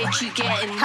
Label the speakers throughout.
Speaker 1: You you getting.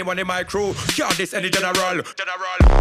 Speaker 2: Anyone in my crew. Can't diss any general. General.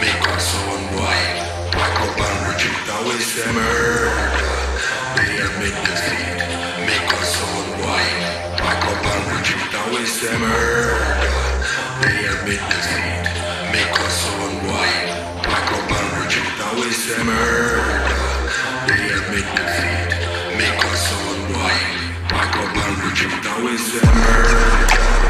Speaker 3: Make us on wild, black up and reject the waste. Murder. is a murder. They admit defeat, make us all white. My global regime now is a murder. They admit defeat, make us all white. My global regime now is a murder.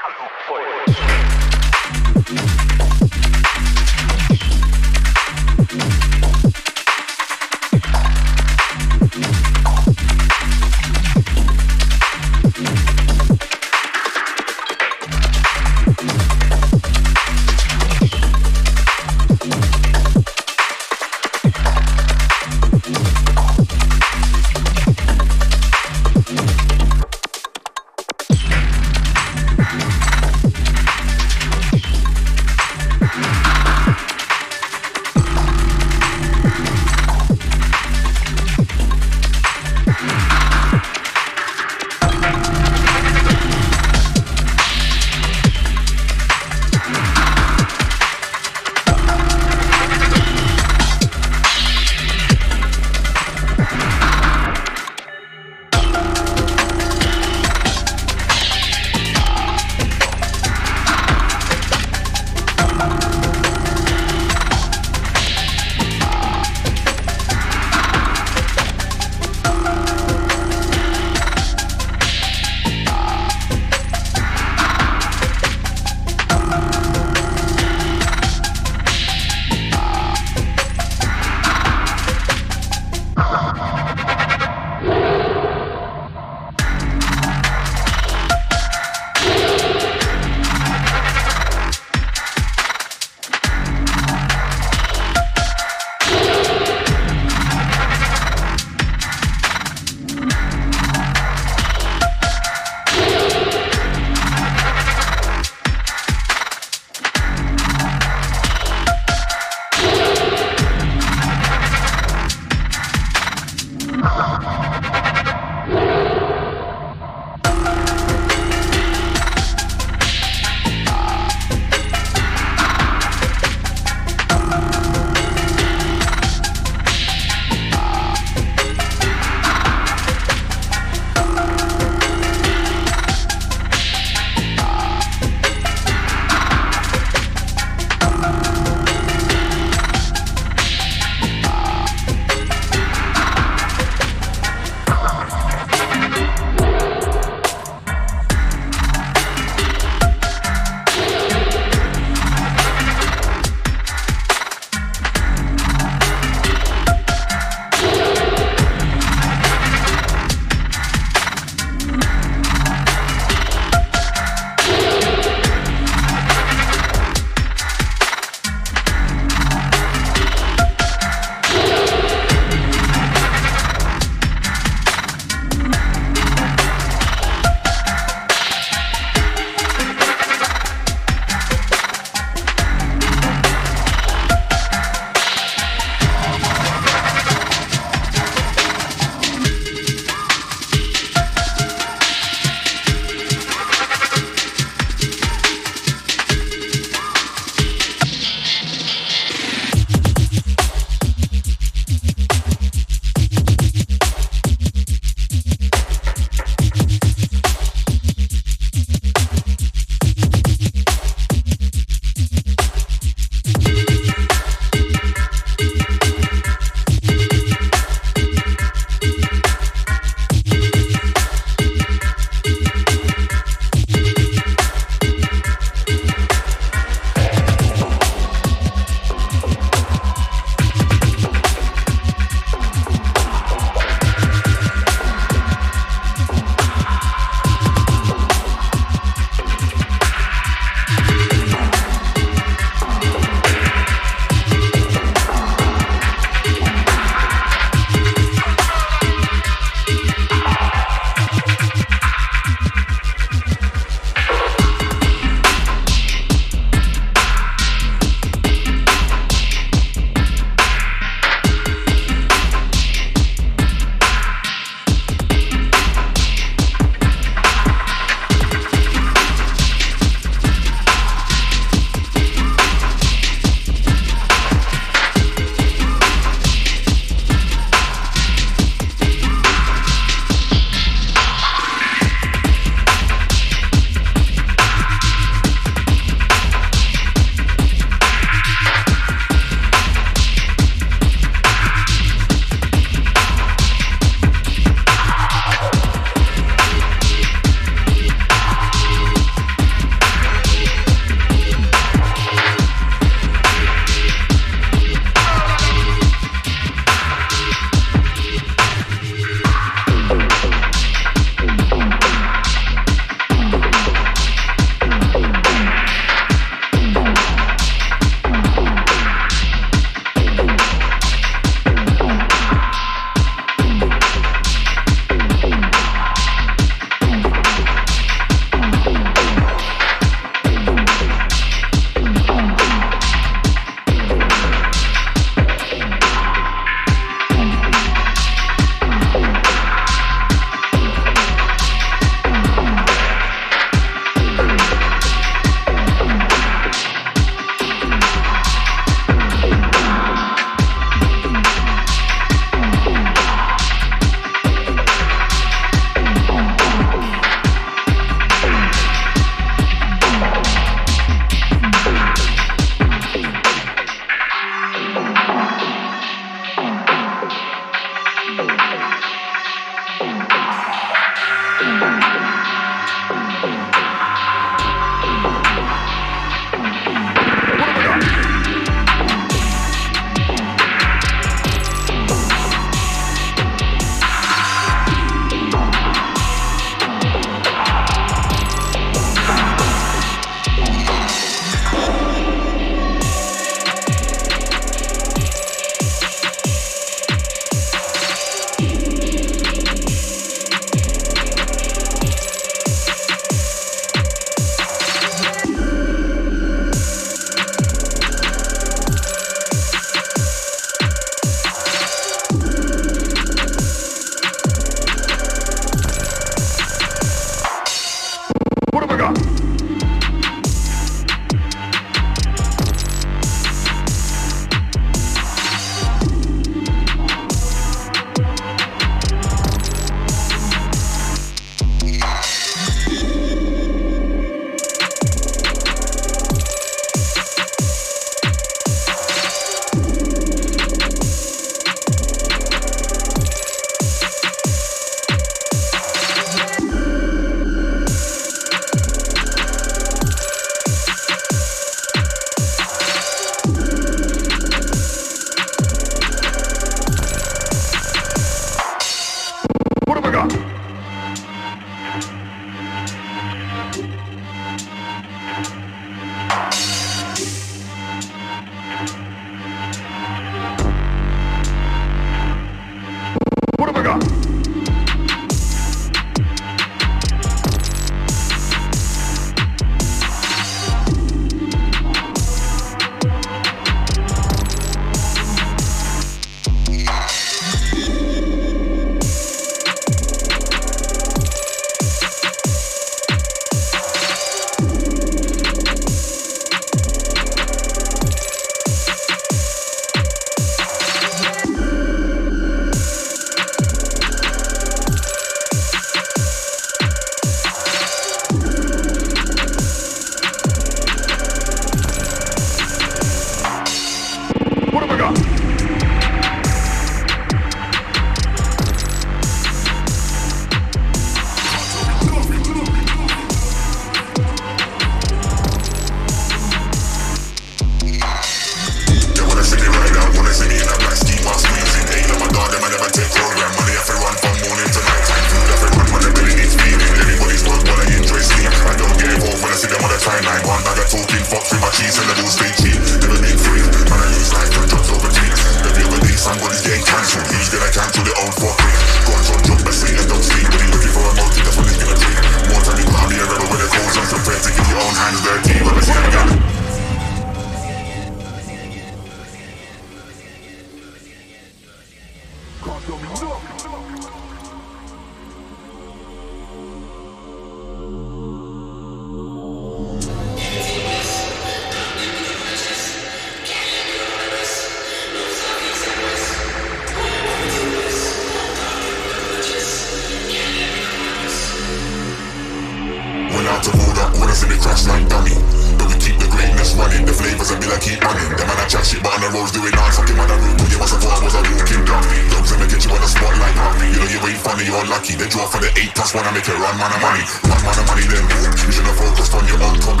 Speaker 4: Phone call if it head to awkward. Awkward, they killing them myself with your fortress. A your own we